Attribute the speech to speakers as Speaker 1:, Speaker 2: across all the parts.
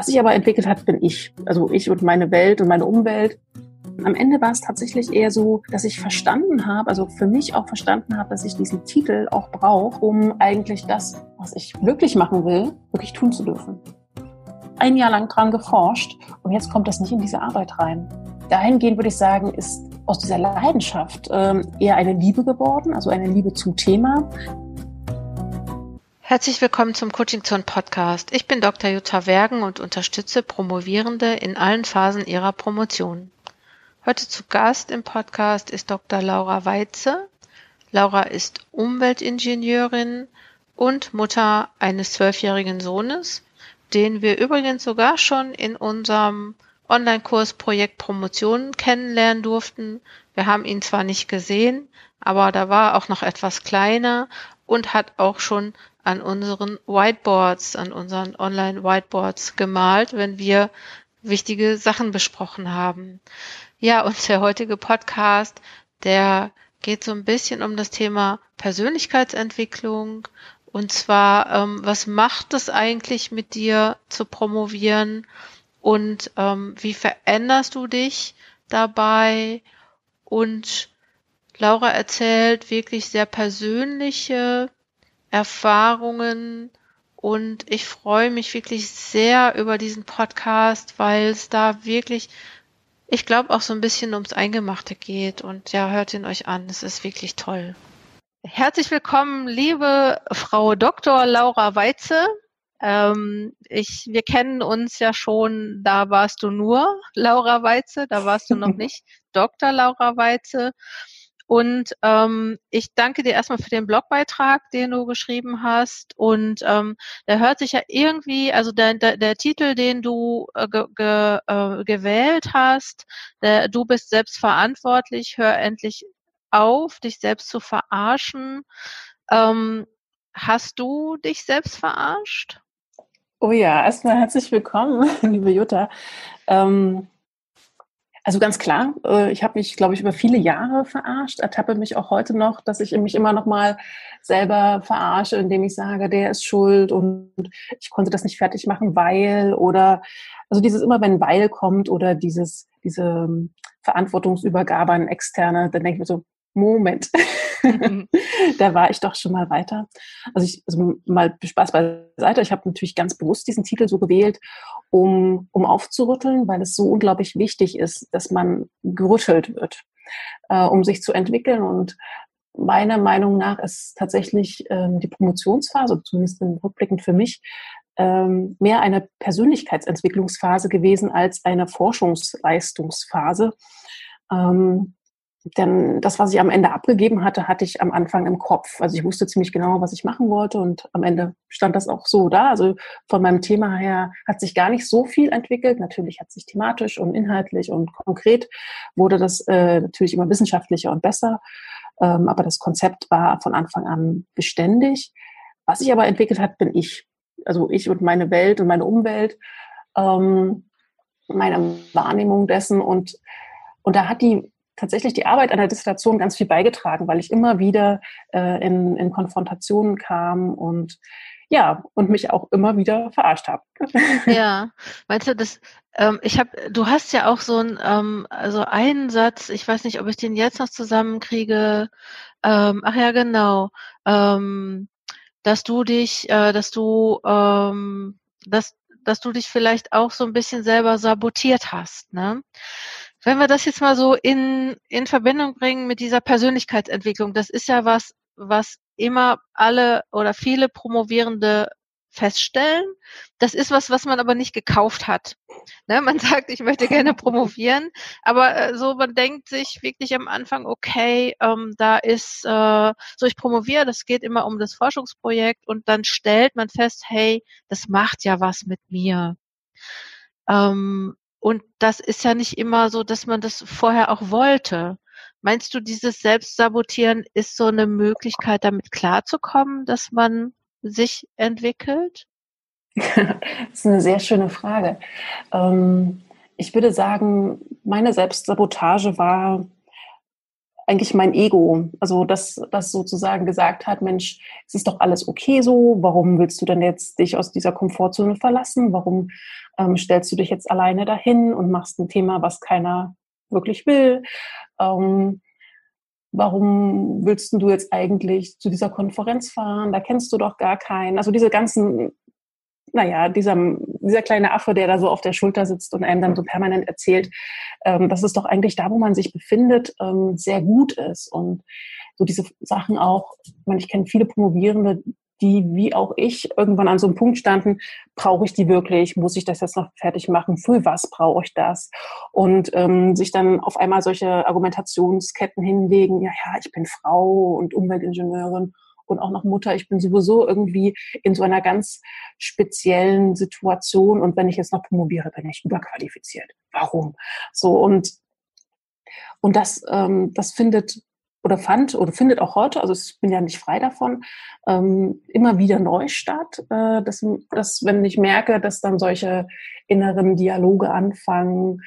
Speaker 1: Was sich aber entwickelt hat, bin ich. Also ich und meine Welt und meine Umwelt. Am Ende war es tatsächlich eher so, dass ich verstanden habe, also für mich auch verstanden habe, dass ich diesen Titel auch brauche, um eigentlich das, was ich wirklich machen will, wirklich tun zu dürfen. Ein Jahr lang dran geforscht und jetzt kommt das nicht in diese Arbeit rein. Dahingehend würde ich sagen, ist aus dieser Leidenschaft ähm, eher eine Liebe geworden, also eine Liebe zum Thema,
Speaker 2: Herzlich willkommen zum Coaching Zone Podcast. Ich bin Dr. Jutta Wergen und unterstütze Promovierende in allen Phasen ihrer Promotion. Heute zu Gast im Podcast ist Dr. Laura Weitze. Laura ist Umweltingenieurin und Mutter eines zwölfjährigen Sohnes, den wir übrigens sogar schon in unserem Online-Kurs Projekt Promotion kennenlernen durften. Wir haben ihn zwar nicht gesehen, aber da war auch noch etwas kleiner und hat auch schon an unseren Whiteboards, an unseren Online-Whiteboards gemalt, wenn wir wichtige Sachen besprochen haben. Ja, und der heutige Podcast, der geht so ein bisschen um das Thema Persönlichkeitsentwicklung. Und zwar, ähm, was macht es eigentlich mit dir zu promovieren und ähm, wie veränderst du dich dabei? Und Laura erzählt wirklich sehr persönliche Erfahrungen und ich freue mich wirklich sehr über diesen Podcast, weil es da wirklich, ich glaube, auch so ein bisschen ums Eingemachte geht. Und ja, hört ihn euch an. Es ist wirklich toll. Herzlich willkommen, liebe Frau Dr. Laura Weitze. Ähm, ich, wir kennen uns ja schon, da warst du nur Laura Weitze, da warst du noch nicht Dr. Laura Weitze. Und ähm, ich danke dir erstmal für den Blogbeitrag, den du geschrieben hast. Und ähm, der hört sich ja irgendwie, also der, der, der Titel, den du äh, ge, ge, äh, gewählt hast, der, du bist selbst verantwortlich, hör endlich auf, dich selbst zu verarschen. Ähm, hast du dich selbst verarscht?
Speaker 1: Oh ja, erstmal herzlich willkommen, liebe Jutta. Ähm, also ganz klar, äh, ich habe mich, glaube ich, über viele Jahre verarscht, ertappe mich auch heute noch, dass ich mich immer noch mal selber verarsche, indem ich sage, der ist schuld und ich konnte das nicht fertig machen, weil oder also dieses immer, wenn weil kommt oder dieses diese ähm, Verantwortungsübergabe an Externe, dann denke ich mir so, Moment, mhm. da war ich doch schon mal weiter. Also ich, also mal Spaß beiseite. Ich habe natürlich ganz bewusst diesen Titel so gewählt, um, um aufzurütteln, weil es so unglaublich wichtig ist, dass man gerüttelt wird, äh, um sich zu entwickeln. Und meiner Meinung nach ist tatsächlich ähm, die Promotionsphase, zumindest rückblickend für mich, ähm, mehr eine Persönlichkeitsentwicklungsphase gewesen als eine Forschungsleistungsphase. Ähm, denn das, was ich am Ende abgegeben hatte, hatte ich am Anfang im Kopf. Also ich wusste ziemlich genau, was ich machen wollte und am Ende stand das auch so da. Also von meinem Thema her hat sich gar nicht so viel entwickelt. Natürlich hat sich thematisch und inhaltlich und konkret wurde das äh, natürlich immer wissenschaftlicher und besser. Ähm, aber das Konzept war von Anfang an beständig. Was sich aber entwickelt hat, bin ich. Also ich und meine Welt und meine Umwelt, ähm, meine Wahrnehmung dessen und und da hat die tatsächlich die Arbeit an der Dissertation ganz viel beigetragen, weil ich immer wieder äh, in, in Konfrontationen kam und ja, und mich auch immer wieder verarscht habe.
Speaker 2: Ja, meinst du, das, ähm, ich habe, du hast ja auch so ein, ähm, also einen Satz, ich weiß nicht, ob ich den jetzt noch zusammenkriege, ähm, ach ja, genau, ähm, dass du dich, äh, dass du, ähm, dass, dass du dich vielleicht auch so ein bisschen selber sabotiert hast, ne? Wenn wir das jetzt mal so in, in Verbindung bringen mit dieser Persönlichkeitsentwicklung, das ist ja was, was immer alle oder viele Promovierende feststellen. Das ist was, was man aber nicht gekauft hat. Ne, man sagt, ich möchte gerne promovieren, aber äh, so man denkt sich wirklich am Anfang, okay, ähm, da ist äh, so ich promoviere, das geht immer um das Forschungsprojekt und dann stellt man fest, hey, das macht ja was mit mir. Ähm, und das ist ja nicht immer so, dass man das vorher auch wollte. Meinst du, dieses Selbstsabotieren ist so eine Möglichkeit, damit klarzukommen, dass man sich entwickelt?
Speaker 1: das ist eine sehr schöne Frage. Ähm, ich würde sagen, meine Selbstsabotage war eigentlich mein Ego, also das, das sozusagen gesagt hat, Mensch, es ist doch alles okay so, warum willst du denn jetzt dich aus dieser Komfortzone verlassen? Warum ähm, stellst du dich jetzt alleine dahin und machst ein Thema, was keiner wirklich will? Ähm, warum willst du jetzt eigentlich zu dieser Konferenz fahren? Da kennst du doch gar keinen. Also diese ganzen naja, dieser, dieser kleine Affe, der da so auf der Schulter sitzt und einem dann so permanent erzählt, ähm, dass es doch eigentlich da, wo man sich befindet, ähm, sehr gut ist. Und so diese Sachen auch, ich, meine, ich kenne viele Promovierende, die wie auch ich irgendwann an so einem Punkt standen, brauche ich die wirklich, muss ich das jetzt noch fertig machen, für was brauche ich das? Und ähm, sich dann auf einmal solche Argumentationsketten hinlegen, ja, ja, ich bin Frau und Umweltingenieurin und auch noch Mutter. Ich bin sowieso irgendwie in so einer ganz speziellen Situation und wenn ich jetzt noch promoviere, bin ich überqualifiziert. Warum? So und und das ähm, das findet oder fand oder findet auch heute, also ich bin ja nicht frei davon, ähm, immer wieder neu statt. Äh, dass, dass, wenn ich merke, dass dann solche inneren Dialoge anfangen,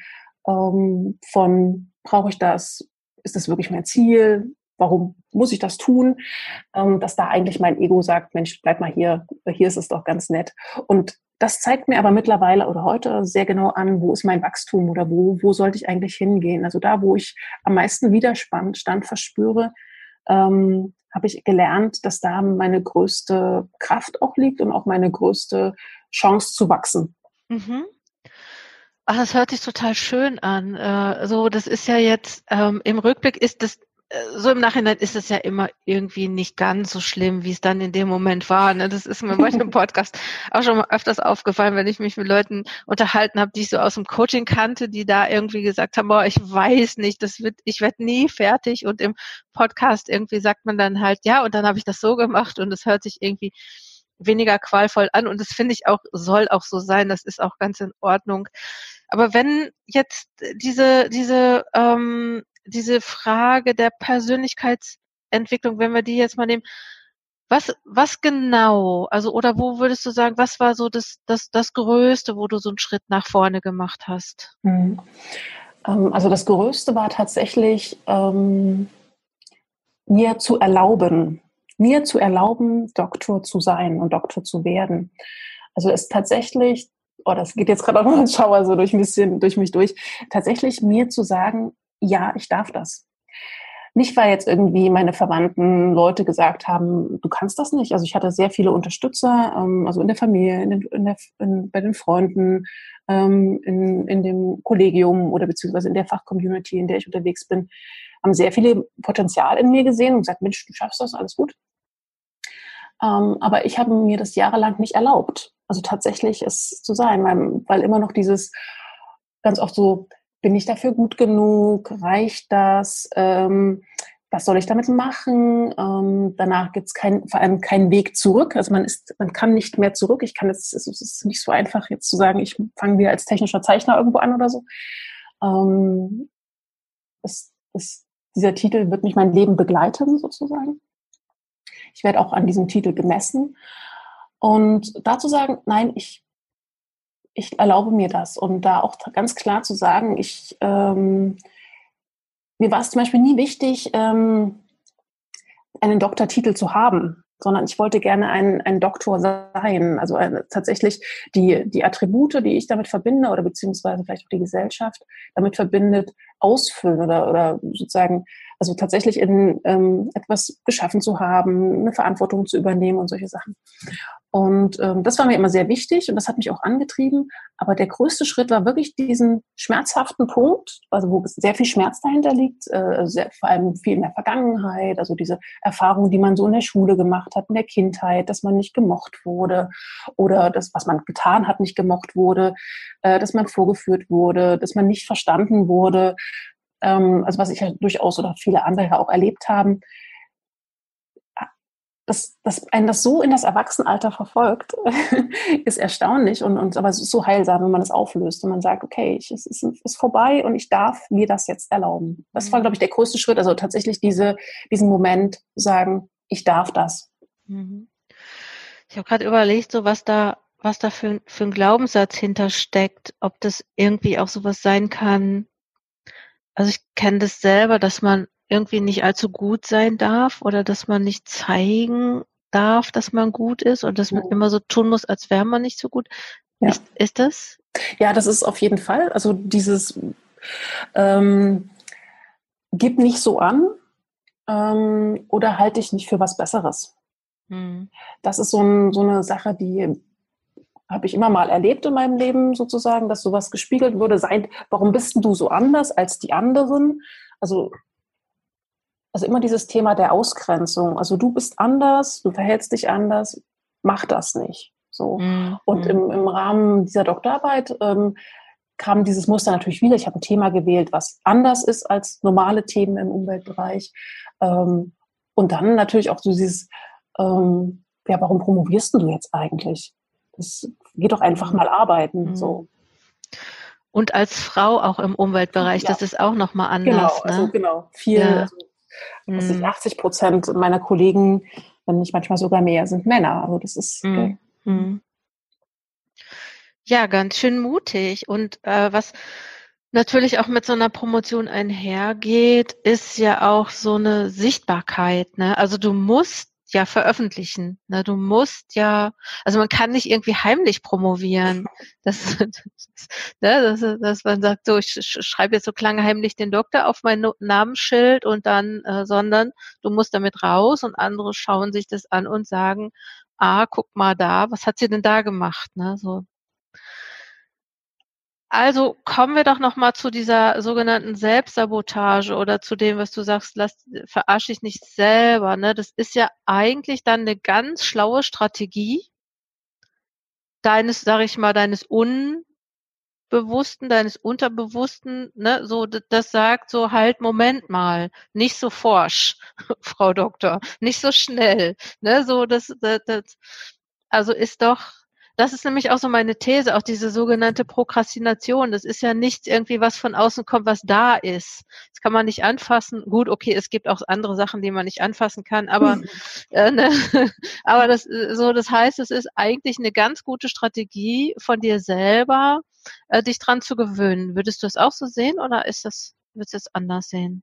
Speaker 1: ähm, von brauche ich das, ist das wirklich mein Ziel, warum muss ich das tun, ähm, dass da eigentlich mein Ego sagt, Mensch, bleib mal hier, hier ist es doch ganz nett. Und das zeigt mir aber mittlerweile oder heute sehr genau an, wo ist mein Wachstum oder wo, wo sollte ich eigentlich hingehen. Also da, wo ich am meisten Widerstand Stand verspüre, ähm, habe ich gelernt, dass da meine größte Kraft auch liegt und auch meine größte Chance zu wachsen. Mhm.
Speaker 2: Ach, das hört sich total schön an. Äh, so, das ist ja jetzt ähm, im Rückblick ist das so im Nachhinein ist es ja immer irgendwie nicht ganz so schlimm, wie es dann in dem Moment war. Ne? Das ist mir bei dem Podcast auch schon mal öfters aufgefallen, wenn ich mich mit Leuten unterhalten habe, die ich so aus dem Coaching kannte, die da irgendwie gesagt haben, boah, ich weiß nicht, das wird, ich werde nie fertig. Und im Podcast irgendwie sagt man dann halt, ja, und dann habe ich das so gemacht und es hört sich irgendwie weniger qualvoll an. Und das finde ich auch, soll auch so sein. Das ist auch ganz in Ordnung. Aber wenn jetzt diese, diese ähm, diese Frage der Persönlichkeitsentwicklung, wenn wir die jetzt mal nehmen, was, was genau, also oder wo würdest du sagen, was war so das, das, das Größte, wo du so einen Schritt nach vorne gemacht hast?
Speaker 1: Mhm. also das Größte war tatsächlich, ähm, mir zu erlauben, mir zu erlauben, Doktor zu sein und Doktor zu werden. Also es tatsächlich, oh, das geht jetzt gerade auch noch ein Schauer so durch ein bisschen durch mich durch, tatsächlich mir zu sagen, ja, ich darf das. Nicht, weil jetzt irgendwie meine Verwandten Leute gesagt haben, du kannst das nicht. Also ich hatte sehr viele Unterstützer, ähm, also in der Familie, in den, in der, in, bei den Freunden, ähm, in, in dem Kollegium oder beziehungsweise in der Fachcommunity, in der ich unterwegs bin, haben sehr viele Potenzial in mir gesehen und gesagt, Mensch, du schaffst das, alles gut. Ähm, aber ich habe mir das jahrelang nicht erlaubt. Also tatsächlich es zu sein, weil, weil immer noch dieses ganz oft so, bin ich dafür gut genug? Reicht das? Ähm, was soll ich damit machen? Ähm, danach gibt es vor allem keinen Weg zurück. Also man ist, man kann nicht mehr zurück. Ich kann jetzt, es ist nicht so einfach jetzt zu sagen, ich fange wieder als technischer Zeichner irgendwo an oder so. Ähm, das, das, dieser Titel wird mich mein Leben begleiten sozusagen. Ich werde auch an diesem Titel gemessen. Und dazu sagen, nein, ich ich erlaube mir das. Und da auch ganz klar zu sagen, ich, ähm, mir war es zum Beispiel nie wichtig, ähm, einen Doktortitel zu haben, sondern ich wollte gerne ein, ein Doktor sein. Also äh, tatsächlich die, die Attribute, die ich damit verbinde oder beziehungsweise vielleicht auch die Gesellschaft damit verbindet, ausfüllen oder, oder sozusagen, also tatsächlich in ähm, etwas geschaffen zu haben, eine Verantwortung zu übernehmen und solche Sachen. Und ähm, das war mir immer sehr wichtig und das hat mich auch angetrieben. Aber der größte Schritt war wirklich diesen schmerzhaften Punkt, also wo sehr viel Schmerz dahinter liegt, äh, sehr, vor allem viel in der Vergangenheit, also diese Erfahrung, die man so in der Schule gemacht hat, in der Kindheit, dass man nicht gemocht wurde oder das, was man getan hat, nicht gemocht wurde, äh, dass man vorgeführt wurde, dass man nicht verstanden wurde. Ähm, also was ich ja durchaus oder viele andere ja auch erlebt haben dass, dass einen das so in das Erwachsenenalter verfolgt, ist erstaunlich und, und aber es ist so heilsam, wenn man es auflöst und man sagt, okay, ich, es ist, ist vorbei und ich darf mir das jetzt erlauben. Das war, mhm. glaube ich, der größte Schritt, also tatsächlich diese, diesen Moment sagen, ich darf das. Mhm.
Speaker 2: Ich habe gerade überlegt, so was da, was da für, für ein Glaubenssatz hintersteckt, ob das irgendwie auch sowas sein kann. Also ich kenne das selber, dass man irgendwie nicht allzu gut sein darf oder dass man nicht zeigen darf, dass man gut ist und dass man immer so tun muss, als wäre man nicht so gut. Ja. Ist, ist das?
Speaker 1: Ja, das ist auf jeden Fall. Also dieses ähm, gib nicht so an ähm, oder halte dich nicht für was Besseres. Hm. Das ist so, ein, so eine Sache, die habe ich immer mal erlebt in meinem Leben sozusagen, dass sowas gespiegelt wurde. Sei, warum bist du so anders als die anderen? Also, also immer dieses Thema der Ausgrenzung. Also du bist anders, du verhältst dich anders, mach das nicht. So. Mhm. Und im, im Rahmen dieser Doktorarbeit ähm, kam dieses Muster natürlich wieder. Ich habe ein Thema gewählt, was anders ist als normale Themen im Umweltbereich. Ähm, und dann natürlich auch so dieses, ähm, ja, warum promovierst du jetzt eigentlich? Das geht doch einfach mal arbeiten. Mhm. So.
Speaker 2: Und als Frau auch im Umweltbereich, ja. das ist auch nochmal anders.
Speaker 1: Genau,
Speaker 2: ne?
Speaker 1: also genau. Viel, ja. also, mhm. 80 Prozent meiner Kollegen, wenn nicht manchmal sogar mehr, sind Männer. Also das ist. Mhm. Mhm.
Speaker 2: Ja, ganz schön mutig. Und äh, was natürlich auch mit so einer Promotion einhergeht, ist ja auch so eine Sichtbarkeit. Ne? Also du musst ja veröffentlichen. Ne? Du musst ja, also man kann nicht irgendwie heimlich promovieren. Das, das, ne, das, dass man sagt, so, ich schreibe jetzt so klang heimlich den Doktor auf mein Namensschild und dann, äh, sondern du musst damit raus und andere schauen sich das an und sagen, ah, guck mal da, was hat sie denn da gemacht? Ne? So, also kommen wir doch noch mal zu dieser sogenannten Selbstsabotage oder zu dem, was du sagst, lass, verarsch dich nicht selber. Ne? Das ist ja eigentlich dann eine ganz schlaue Strategie deines, sag ich mal, deines Unbewussten, deines Unterbewussten, ne, so, das sagt so, halt, Moment mal, nicht so forsch, Frau Doktor, nicht so schnell, ne, so, das, das, das also ist doch, das ist nämlich auch so meine These, auch diese sogenannte Prokrastination. Das ist ja nicht irgendwie was von außen kommt, was da ist. Das kann man nicht anfassen. Gut, okay, es gibt auch andere Sachen, die man nicht anfassen kann, aber, äh, ne? aber das, so, das heißt, es ist eigentlich eine ganz gute Strategie von dir selber, äh, dich dran zu gewöhnen. Würdest du es auch so sehen oder ist das, würdest du es anders sehen?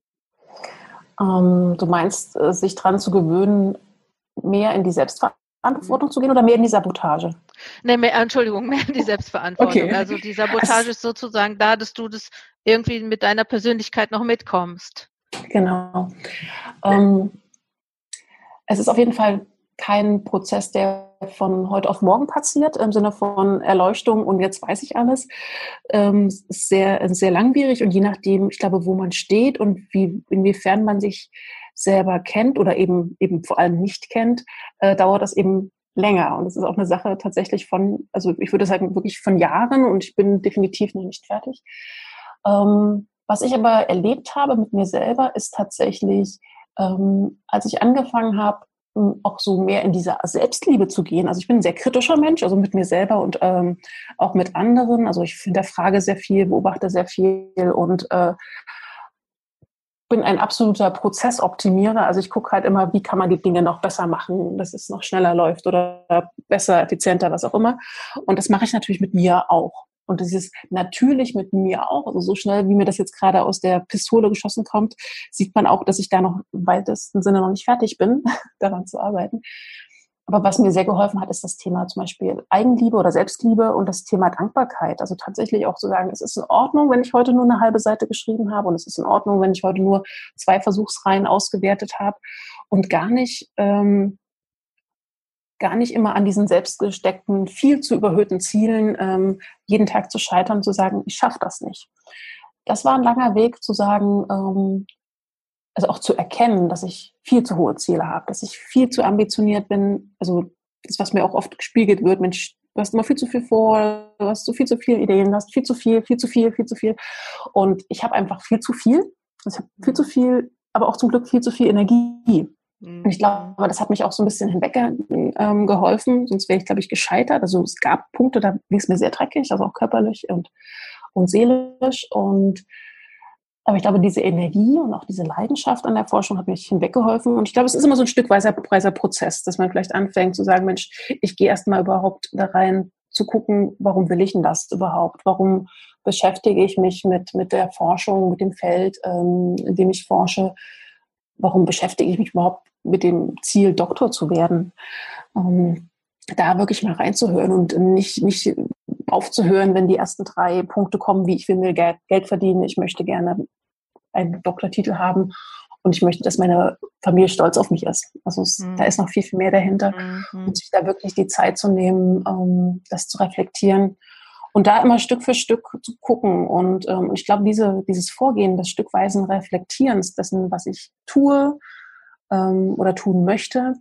Speaker 1: Ähm, du meinst, äh, sich dran zu gewöhnen, mehr in die Selbstverantwortung Verantwortung zu gehen oder mehr in die Sabotage?
Speaker 2: Nee, mehr, Entschuldigung, mehr in die Selbstverantwortung. Okay. Also die Sabotage also, ist sozusagen da, dass du das irgendwie mit deiner Persönlichkeit noch mitkommst.
Speaker 1: Genau. Ähm, es ist auf jeden Fall kein Prozess, der von heute auf morgen passiert, im Sinne von Erleuchtung und jetzt weiß ich alles. Ähm, es ist sehr, sehr langwierig und je nachdem, ich glaube, wo man steht und wie, inwiefern man sich selber kennt oder eben, eben vor allem nicht kennt, äh, dauert das eben länger. Und es ist auch eine Sache tatsächlich von, also ich würde sagen, wirklich von Jahren und ich bin definitiv noch nicht fertig. Ähm, was ich aber erlebt habe mit mir selber, ist tatsächlich, ähm, als ich angefangen habe, auch so mehr in diese Selbstliebe zu gehen. Also ich bin ein sehr kritischer Mensch, also mit mir selber und ähm, auch mit anderen. Also ich finde der Frage sehr viel, beobachte sehr viel und äh, bin ein absoluter Prozessoptimierer. Also ich gucke halt immer, wie kann man die Dinge noch besser machen, dass es noch schneller läuft oder besser, effizienter, was auch immer. Und das mache ich natürlich mit mir auch. Und das ist natürlich mit mir auch. Also so schnell, wie mir das jetzt gerade aus der Pistole geschossen kommt, sieht man auch, dass ich da noch im weitesten Sinne noch nicht fertig bin, daran zu arbeiten. Aber was mir sehr geholfen hat, ist das Thema zum Beispiel Eigenliebe oder Selbstliebe und das Thema Dankbarkeit. Also tatsächlich auch zu sagen, es ist in Ordnung, wenn ich heute nur eine halbe Seite geschrieben habe und es ist in Ordnung, wenn ich heute nur zwei Versuchsreihen ausgewertet habe und gar nicht, ähm, gar nicht immer an diesen selbstgesteckten, viel zu überhöhten Zielen ähm, jeden Tag zu scheitern zu sagen, ich schaffe das nicht. Das war ein langer Weg zu sagen, ähm, also auch zu erkennen, dass ich viel zu hohe Ziele habe, dass ich viel zu ambitioniert bin. Also das, was mir auch oft gespiegelt wird, Mensch, du hast immer viel zu viel vor, du hast so viel zu viele Ideen, du hast viel zu viel, viel zu viel, viel zu viel. Und ich habe einfach viel zu viel. Ich habe viel zu viel, aber auch zum Glück viel zu viel Energie. Und ich glaube, das hat mich auch so ein bisschen hinweggeholfen, ähm, sonst wäre ich, glaube ich, gescheitert. Also es gab Punkte, da ging es mir sehr dreckig, also auch körperlich und, und seelisch. Und aber ich glaube, diese Energie und auch diese Leidenschaft an der Forschung hat mich hinweggeholfen. Und ich glaube, es ist immer so ein Stück weiser Prozess, dass man vielleicht anfängt zu sagen, Mensch, ich gehe erstmal überhaupt da rein, zu gucken, warum will ich denn das überhaupt? Warum beschäftige ich mich mit, mit der Forschung, mit dem Feld, ähm, in dem ich forsche? warum beschäftige ich mich überhaupt mit dem Ziel, Doktor zu werden? Ähm, da wirklich mal reinzuhören und nicht, nicht aufzuhören, wenn die ersten drei Punkte kommen, wie ich will mir Geld, Geld verdienen, ich möchte gerne einen Doktortitel haben und ich möchte, dass meine Familie stolz auf mich ist. Also es, mhm. da ist noch viel, viel mehr dahinter mhm. und sich da wirklich die Zeit zu nehmen, ähm, das zu reflektieren und da immer Stück für Stück zu gucken. Und ähm, ich glaube, diese, dieses Vorgehen des stückweisen Reflektierens dessen, was ich tue ähm, oder tun möchte,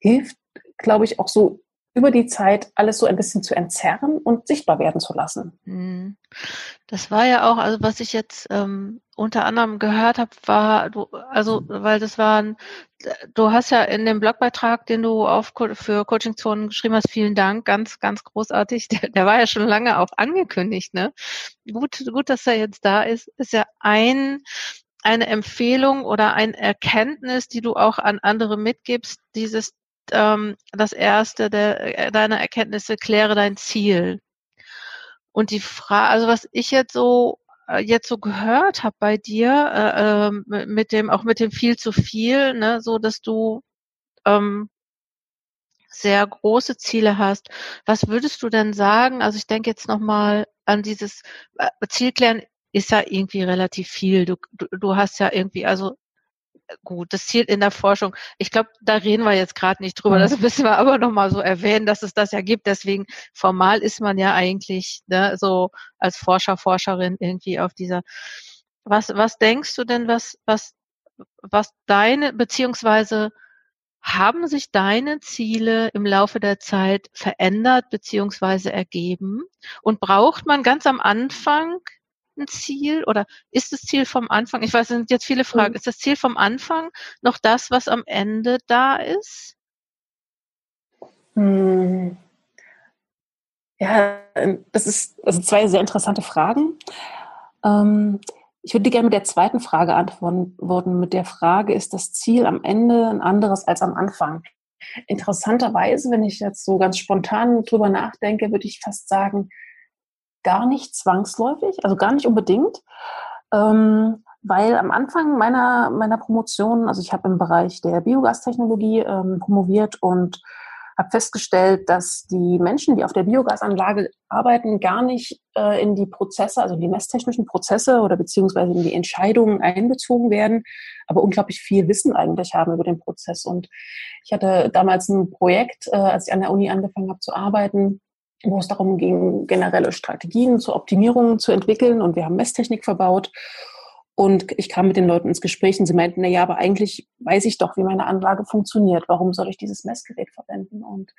Speaker 1: hilft, glaube ich, auch so über die Zeit alles so ein bisschen zu entzerren und sichtbar werden zu lassen. Mhm.
Speaker 2: Das war ja auch, also was ich jetzt ähm, unter anderem gehört habe, war, du, also weil das waren, du hast ja in dem Blogbeitrag, den du auf für Coaching-Zonen geschrieben hast, vielen Dank, ganz, ganz großartig. Der, der war ja schon lange auch angekündigt, ne? Gut, gut, dass er jetzt da ist. Ist ja ein eine Empfehlung oder ein Erkenntnis, die du auch an andere mitgibst, dieses ähm, das erste der, äh, deiner Erkenntnisse, kläre dein Ziel. Und die Frage, also was ich jetzt so äh, jetzt so gehört habe bei dir, äh, äh, mit dem, auch mit dem viel zu viel, ne, so dass du ähm, sehr große Ziele hast. Was würdest du denn sagen? Also ich denke jetzt nochmal an dieses äh, Zielklären ist ja irgendwie relativ viel. Du, du, du hast ja irgendwie, also gut, das zielt in der Forschung. Ich glaube, da reden wir jetzt gerade nicht drüber. Das mhm. müssen wir aber nochmal so erwähnen, dass es das ja gibt. Deswegen formal ist man ja eigentlich ne, so als Forscher, Forscherin irgendwie auf dieser. Was, was denkst du denn, was, was, was deine, beziehungsweise haben sich deine Ziele im Laufe der Zeit verändert beziehungsweise ergeben? Und braucht man ganz am Anfang ein Ziel oder ist das Ziel vom Anfang, ich weiß, es sind jetzt viele Fragen, mhm. ist das Ziel vom Anfang noch das, was am Ende da ist?
Speaker 1: Hm. Ja, das ist also zwei sehr interessante Fragen. Ähm, ich würde gerne mit der zweiten Frage antworten. Mit der Frage, ist das Ziel am Ende ein anderes als am Anfang? Interessanterweise, wenn ich jetzt so ganz spontan drüber nachdenke, würde ich fast sagen, gar nicht zwangsläufig, also gar nicht unbedingt, ähm, weil am Anfang meiner, meiner Promotion, also ich habe im Bereich der Biogastechnologie ähm, promoviert und habe festgestellt, dass die Menschen, die auf der Biogasanlage arbeiten, gar nicht äh, in die Prozesse, also in die messtechnischen Prozesse oder beziehungsweise in die Entscheidungen einbezogen werden, aber unglaublich viel Wissen eigentlich haben über den Prozess. Und ich hatte damals ein Projekt, äh, als ich an der Uni angefangen habe zu arbeiten, wo es darum ging, generelle Strategien zur Optimierung zu entwickeln. Und wir haben Messtechnik verbaut. Und ich kam mit den Leuten ins Gespräch und sie meinten, na ja, aber eigentlich weiß ich doch, wie meine Anlage funktioniert. Warum soll ich dieses Messgerät verwenden? Und,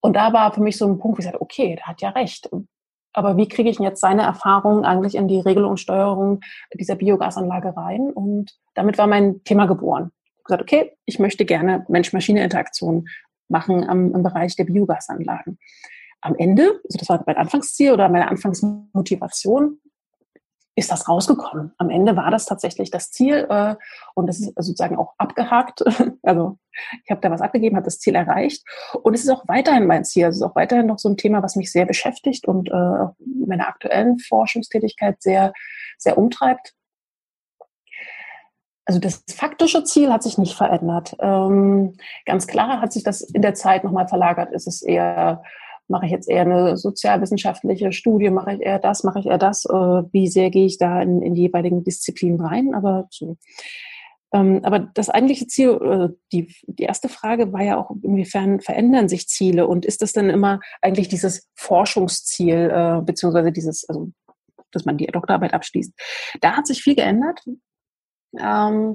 Speaker 1: und da war für mich so ein Punkt, wo ich sagte, okay, der hat ja recht. Aber wie kriege ich jetzt seine Erfahrungen eigentlich in die Regelung und Steuerung dieser Biogasanlage rein? Und damit war mein Thema geboren. Ich habe gesagt, okay, ich möchte gerne Mensch-Maschine-Interaktion machen am, im Bereich der Biogasanlagen am Ende, also das war mein Anfangsziel oder meine Anfangsmotivation, ist das rausgekommen. Am Ende war das tatsächlich das Ziel äh, und das ist sozusagen auch abgehakt. Also ich habe da was abgegeben, habe das Ziel erreicht und es ist auch weiterhin mein Ziel. Es ist auch weiterhin noch so ein Thema, was mich sehr beschäftigt und äh, meine aktuellen Forschungstätigkeit sehr, sehr umtreibt. Also das faktische Ziel hat sich nicht verändert. Ähm, ganz klar hat sich das in der Zeit nochmal verlagert. Es ist eher mache ich jetzt eher eine sozialwissenschaftliche Studie, mache ich eher das, mache ich eher das, äh, wie sehr gehe ich da in, in die jeweiligen Disziplinen rein, aber so. Ähm, aber das eigentliche Ziel, äh, die, die erste Frage war ja auch, inwiefern verändern sich Ziele und ist das dann immer eigentlich dieses Forschungsziel, äh, beziehungsweise dieses, also, dass man die Doktorarbeit abschließt. Da hat sich viel geändert. Ähm,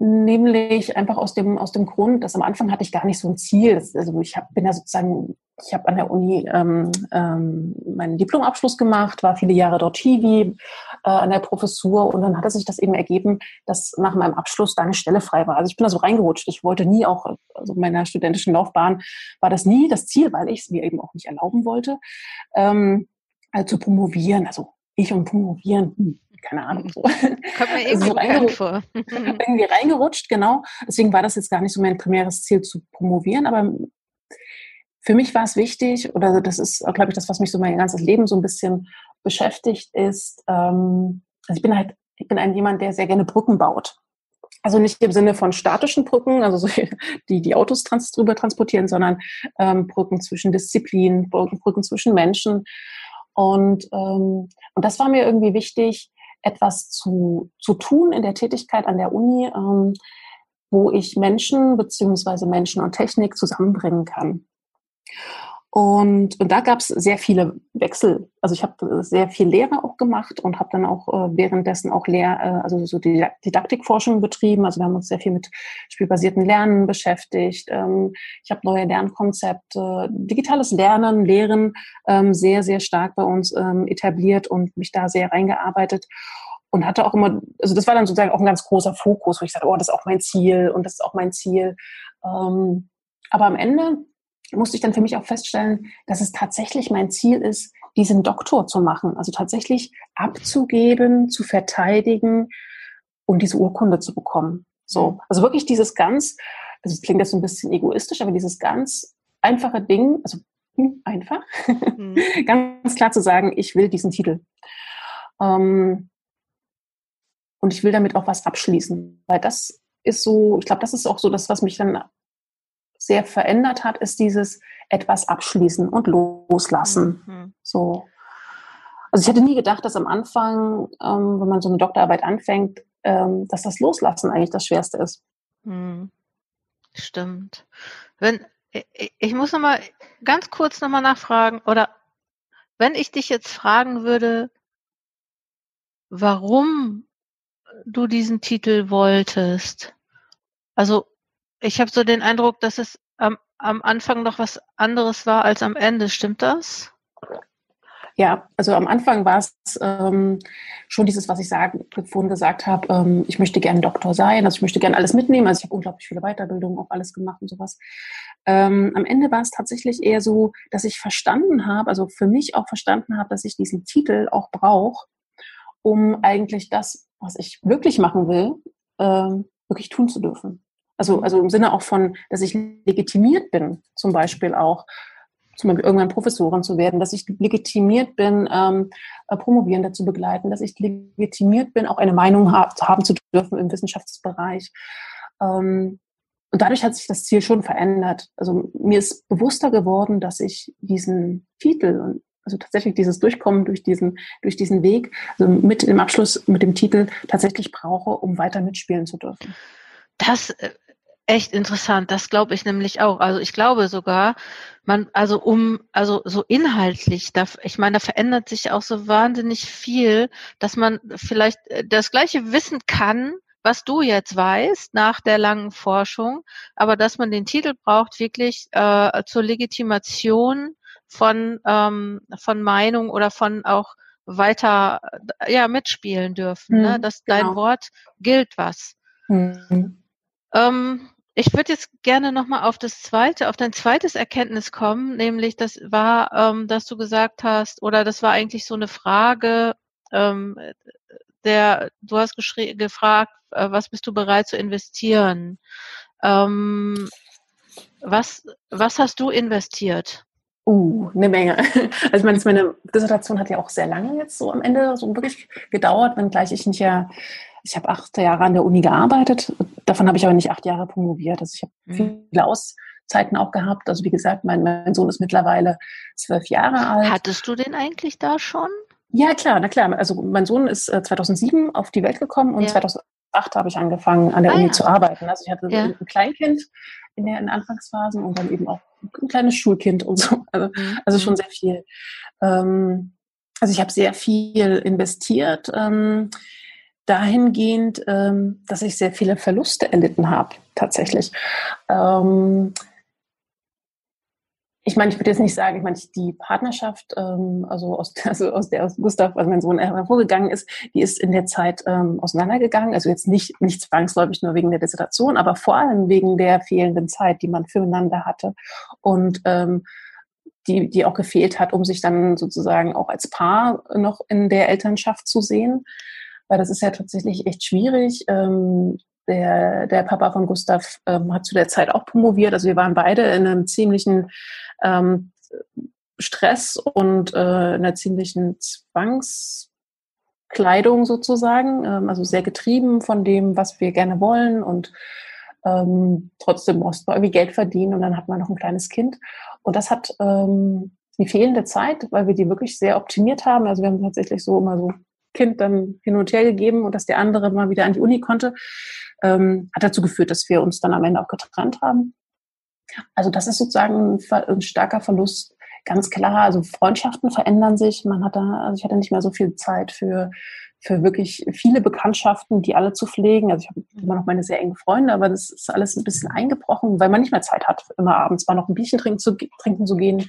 Speaker 1: nämlich einfach aus dem, aus dem Grund, dass am Anfang hatte ich gar nicht so ein Ziel. Das, also ich hab, bin ja sozusagen ich habe an der Uni ähm, ähm, meinen Diplomabschluss gemacht, war viele Jahre dort Hiwi äh, an der Professur und dann hatte sich das eben ergeben, dass nach meinem Abschluss da eine Stelle frei war. Also ich bin da so reingerutscht. Ich wollte nie auch, also in meiner studentischen Laufbahn war das nie das Ziel, weil ich es mir eben auch nicht erlauben wollte, ähm, also zu promovieren. Also ich und promovieren, hm, keine Ahnung. So. Kommt mir irgendwie so reingerutscht, vor. irgendwie reingerutscht, genau. Deswegen war das jetzt gar nicht so mein primäres Ziel zu promovieren, aber für mich war es wichtig, oder das ist, glaube ich, das, was mich so mein ganzes Leben so ein bisschen beschäftigt, ist, ähm, also ich bin halt, ich bin ein jemand, der sehr gerne Brücken baut. also nicht im Sinne von statischen Brücken, also so, die die Autos trans drüber transportieren, sondern ähm, Brücken zwischen Disziplinen, Brücken, Brücken zwischen Menschen. Und, ähm, und das war mir irgendwie wichtig, etwas zu, zu tun in der Tätigkeit an der Uni, ähm, wo ich Menschen beziehungsweise Menschen und Technik zusammenbringen kann. Und, und da gab es sehr viele Wechsel. Also ich habe sehr viel Lehre auch gemacht und habe dann auch äh, währenddessen auch Lehr, äh, also so Didaktikforschung betrieben. Also wir haben uns sehr viel mit spielbasierten Lernen beschäftigt. Ähm, ich habe neue Lernkonzepte, digitales Lernen, Lehren ähm, sehr, sehr stark bei uns ähm, etabliert und mich da sehr reingearbeitet und hatte auch immer, also das war dann sozusagen auch ein ganz großer Fokus, wo ich sagte, oh, das ist auch mein Ziel und das ist auch mein Ziel. Ähm, aber am Ende musste ich dann für mich auch feststellen, dass es tatsächlich mein Ziel ist, diesen Doktor zu machen. Also tatsächlich abzugeben, zu verteidigen und diese Urkunde zu bekommen. So, mhm. also wirklich dieses ganz, also es klingt jetzt so ein bisschen egoistisch, aber dieses ganz einfache Ding, also hm, einfach, mhm. ganz klar zu sagen, ich will diesen Titel. Ähm, und ich will damit auch was abschließen, weil das ist so, ich glaube, das ist auch so das, was mich dann sehr verändert hat, ist dieses etwas abschließen und loslassen. Mhm. So. Also ich hätte nie gedacht, dass am Anfang, ähm, wenn man so eine Doktorarbeit anfängt, ähm, dass das Loslassen eigentlich das Schwerste ist.
Speaker 2: Mhm. Stimmt. Wenn ich muss noch mal ganz kurz noch mal nachfragen oder wenn ich dich jetzt fragen würde, warum du diesen Titel wolltest. Also ich habe so den Eindruck, dass es am, am Anfang noch was anderes war als am Ende. Stimmt das?
Speaker 1: Ja, also am Anfang war es ähm, schon dieses, was ich sagen, vorhin gesagt habe, ähm, ich möchte gerne Doktor sein, also ich möchte gerne alles mitnehmen, also ich habe unglaublich viele Weiterbildungen, auch alles gemacht und sowas. Ähm, am Ende war es tatsächlich eher so, dass ich verstanden habe, also für mich auch verstanden habe, dass ich diesen Titel auch brauche, um eigentlich das, was ich wirklich machen will, ähm, wirklich tun zu dürfen. Also, also im Sinne auch von, dass ich legitimiert bin, zum Beispiel auch, zum Beispiel irgendwann Professorin zu werden, dass ich legitimiert bin, ähm, äh, Promovierende zu begleiten, dass ich legitimiert bin, auch eine Meinung hab, haben zu dürfen im Wissenschaftsbereich. Ähm, und dadurch hat sich das Ziel schon verändert. Also mir ist bewusster geworden, dass ich diesen Titel also tatsächlich dieses Durchkommen durch diesen, durch diesen Weg, also mit dem Abschluss mit dem Titel tatsächlich brauche, um weiter mitspielen zu dürfen.
Speaker 2: Das äh, echt interessant. Das glaube ich nämlich auch. Also ich glaube sogar, man, also um, also so inhaltlich, da, ich meine, da verändert sich auch so wahnsinnig viel, dass man vielleicht äh, das gleiche wissen kann, was du jetzt weißt nach der langen Forschung, aber dass man den Titel braucht wirklich äh, zur Legitimation von von, ähm, von Meinung oder von auch weiter ja mitspielen dürfen, mhm, ne? dass genau. dein Wort gilt was. Mhm. Ähm, ich würde jetzt gerne nochmal auf das zweite, auf dein zweites Erkenntnis kommen, nämlich das war, ähm, dass du gesagt hast, oder das war eigentlich so eine Frage, ähm, der, du hast gefragt, äh, was bist du bereit zu investieren? Ähm, was, was hast du investiert?
Speaker 1: Uh, eine Menge. Also meine, meine Dissertation hat ja auch sehr lange jetzt so am Ende so wirklich gedauert, wenngleich ich nicht ja, ich habe acht Jahre an der Uni gearbeitet, davon habe ich aber nicht acht Jahre promoviert. Also ich habe mhm. viele Auszeiten auch gehabt. Also wie gesagt, mein, mein Sohn ist mittlerweile zwölf Jahre alt.
Speaker 2: Hattest du den eigentlich da schon?
Speaker 1: Ja, klar, na klar. Also mein Sohn ist 2007 äh, auf die Welt gekommen und ja. 2008 habe ich angefangen, an der ah, Uni ja. zu arbeiten. Also ich hatte ja. ein Kleinkind in den Anfangsphasen und dann eben auch ein kleines Schulkind und so. Also, mhm. also schon mhm. sehr viel. Ähm, also ich habe sehr viel investiert, ähm, dahingehend, ähm, dass ich sehr viele Verluste erlitten habe, tatsächlich. Ähm, ich meine, ich würde jetzt nicht sagen, ich meine, die Partnerschaft, ähm, also, aus, also aus der aus Gustav, also mein Sohn hervorgegangen ist, die ist in der Zeit ähm, auseinandergegangen. Also jetzt nicht, nicht zwangsläufig nur wegen der Dissertation, aber vor allem wegen der fehlenden Zeit, die man füreinander hatte und ähm, die, die auch gefehlt hat, um sich dann sozusagen auch als Paar noch in der Elternschaft zu sehen. Weil das ist ja tatsächlich echt schwierig. Ähm, der, der Papa von Gustav ähm, hat zu der Zeit auch promoviert. Also wir waren beide in einem ziemlichen ähm, Stress und äh, einer ziemlichen Zwangs Kleidung sozusagen, ähm, also sehr getrieben von dem, was wir gerne wollen und ähm, trotzdem musste man irgendwie Geld verdienen und dann hat man noch ein kleines Kind. Und das hat ähm, die fehlende Zeit, weil wir die wirklich sehr optimiert haben. Also wir haben tatsächlich so immer so Kind dann hin und her gegeben und dass der andere mal wieder an die Uni konnte, ähm, hat dazu geführt, dass wir uns dann am Ende auch getrennt haben. Also das ist sozusagen ein, starker Verlust ganz klar, also Freundschaften verändern sich. Man hat da, also ich hatte nicht mehr so viel Zeit für, für wirklich viele Bekanntschaften, die alle zu pflegen. Also ich habe immer noch meine sehr engen Freunde, aber das ist alles ein bisschen eingebrochen, weil man nicht mehr Zeit hat, immer abends mal noch ein Bierchen trinken zu, trinken zu gehen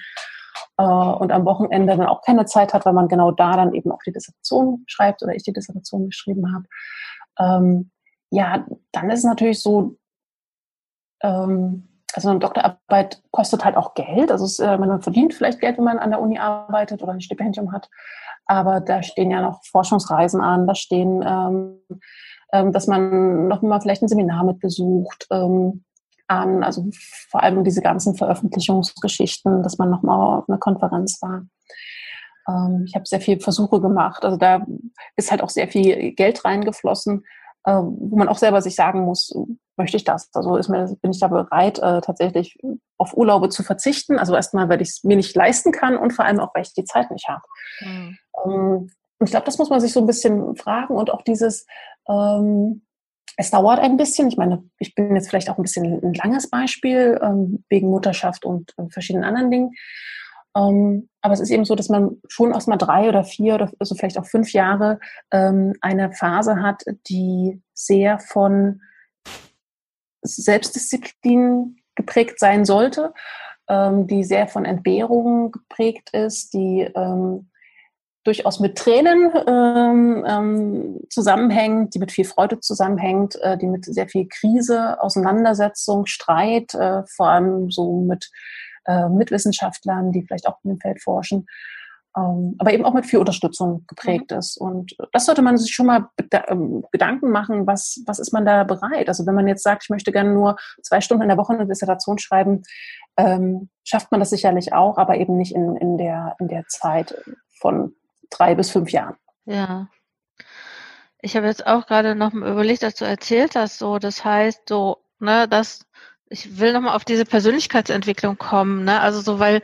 Speaker 1: äh, und am Wochenende dann auch keine Zeit hat, weil man genau da dann eben auch die Dissertation schreibt oder ich die Dissertation geschrieben habe. Ähm, ja, dann ist es natürlich so, ähm, also eine Doktorarbeit kostet halt auch Geld. Also es, äh, man verdient vielleicht Geld, wenn man an der Uni arbeitet oder ein Stipendium hat. Aber da stehen ja noch Forschungsreisen an, da stehen, ähm, ähm, dass man noch mal vielleicht ein Seminar mitbesucht ähm, an. Also vor allem diese ganzen Veröffentlichungsgeschichten, dass man noch mal auf einer Konferenz war. Ähm, ich habe sehr viel Versuche gemacht. Also da ist halt auch sehr viel Geld reingeflossen, äh, wo man auch selber sich sagen muss, möchte ich das? Also ist mir, bin ich da bereit, äh, tatsächlich auf Urlaube zu verzichten? Also erstmal, weil ich es mir nicht leisten kann und vor allem auch, weil ich die Zeit nicht habe. Mhm. Ähm, und ich glaube, das muss man sich so ein bisschen fragen und auch dieses, ähm, es dauert ein bisschen. Ich meine, ich bin jetzt vielleicht auch ein bisschen ein langes Beispiel ähm, wegen Mutterschaft und äh, verschiedenen anderen Dingen. Ähm, aber es ist eben so, dass man schon erst mal drei oder vier oder also vielleicht auch fünf Jahre ähm, eine Phase hat, die sehr von Selbstdisziplin geprägt sein sollte, die sehr von Entbehrungen geprägt ist, die durchaus mit Tränen ähm, ähm, zusammenhängt, die mit viel Freude zusammenhängt, äh, die mit sehr viel Krise, Auseinandersetzung, Streit, äh, vor allem so mit äh, Mitwissenschaftlern, die vielleicht auch in dem Feld forschen, ähm, aber eben auch mit viel Unterstützung geprägt mhm. ist. Und das sollte man sich schon mal ähm, Gedanken machen, was, was ist man da bereit? Also wenn man jetzt sagt, ich möchte gerne nur zwei Stunden in der Woche eine Dissertation schreiben, ähm, schafft man das sicherlich auch, aber eben nicht in, in, der, in der Zeit von drei bis fünf Jahren.
Speaker 2: Ja. Ich habe jetzt auch gerade noch überlegt, dass du erzählt hast, so, das heißt so, ne, dass ich will nochmal auf diese Persönlichkeitsentwicklung kommen, ne? Also so, weil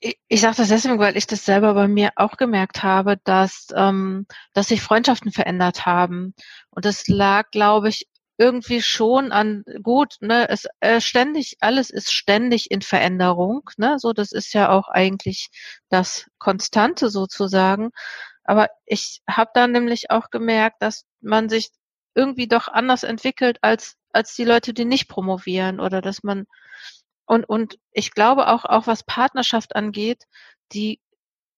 Speaker 2: ich, ich sage das deswegen, weil ich das selber bei mir auch gemerkt habe, dass, ähm, dass sich Freundschaften verändert haben. Und das lag, glaube ich, irgendwie schon an gut, ne, es äh, ständig, alles ist ständig in Veränderung, ne? So, das ist ja auch eigentlich das Konstante sozusagen. Aber ich habe dann nämlich auch gemerkt, dass man sich irgendwie doch anders entwickelt als als die Leute, die nicht promovieren oder dass man und und ich glaube auch auch was Partnerschaft angeht, die